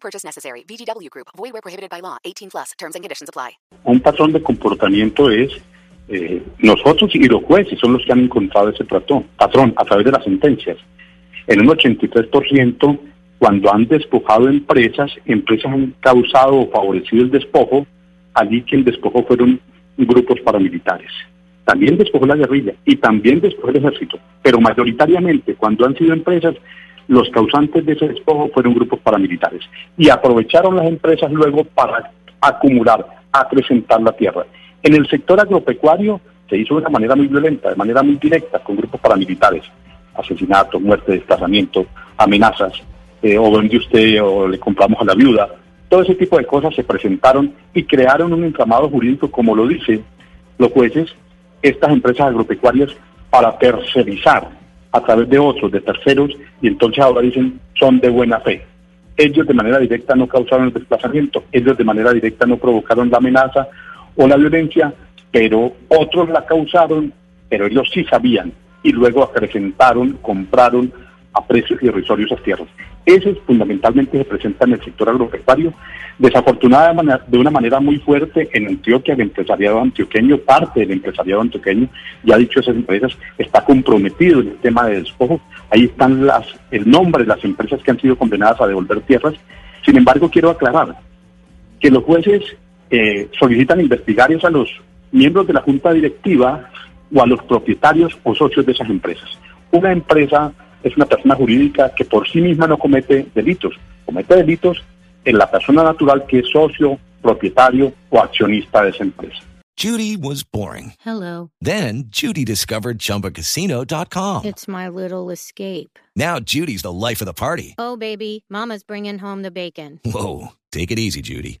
Purchase necessary. VGW Group. Void where prohibited by law. 18 plus. Terms and conditions apply. Un patrón de comportamiento es eh, nosotros y los jueces son los que han encontrado ese patrón, patrón a través de las sentencias. En un 83%, cuando han despojado empresas, empresas han causado o favorecido el despojo, allí quien despojó fueron grupos paramilitares. También despojó la guerrilla y también despojó el ejército, pero mayoritariamente cuando han sido empresas, los causantes de ese despojo fueron grupos paramilitares y aprovecharon las empresas luego para acumular, acrecentar la tierra. En el sector agropecuario se hizo de una manera muy violenta, de manera muy directa, con grupos paramilitares, asesinatos, muerte, desplazamiento, amenazas, eh, o vende usted o le compramos a la viuda. Todo ese tipo de cosas se presentaron y crearon un entramado jurídico, como lo dicen los jueces, estas empresas agropecuarias para tercerizar a través de otros, de terceros, y entonces ahora dicen son de buena fe. Ellos de manera directa no causaron el desplazamiento, ellos de manera directa no provocaron la amenaza o la violencia, pero otros la causaron, pero ellos sí sabían y luego acrecentaron, compraron a precios irrisorios esas tierras. Eso fundamentalmente se presenta en el sector agropecuario, desafortunadamente de una manera muy fuerte en Antioquia, el empresariado antioqueño, parte del empresariado antioqueño, ya ha dicho esas empresas, está comprometido en el tema de despojo, ahí están las, el nombre de las empresas que han sido condenadas a devolver tierras, sin embargo quiero aclarar que los jueces eh, solicitan investigar a los miembros de la junta directiva o a los propietarios o socios de esas empresas. Una empresa es una persona jurídica que por sí misma no comete delitos, comete delitos en la persona natural que es socio, propietario o accionista de esa empresa. Judy was boring. Hello. Then Judy discovered ChumbaCasino.com. It's my little escape. Now Judy's the life of the party. Oh, baby, Mama's bringing home the bacon. Whoa, take it easy, Judy.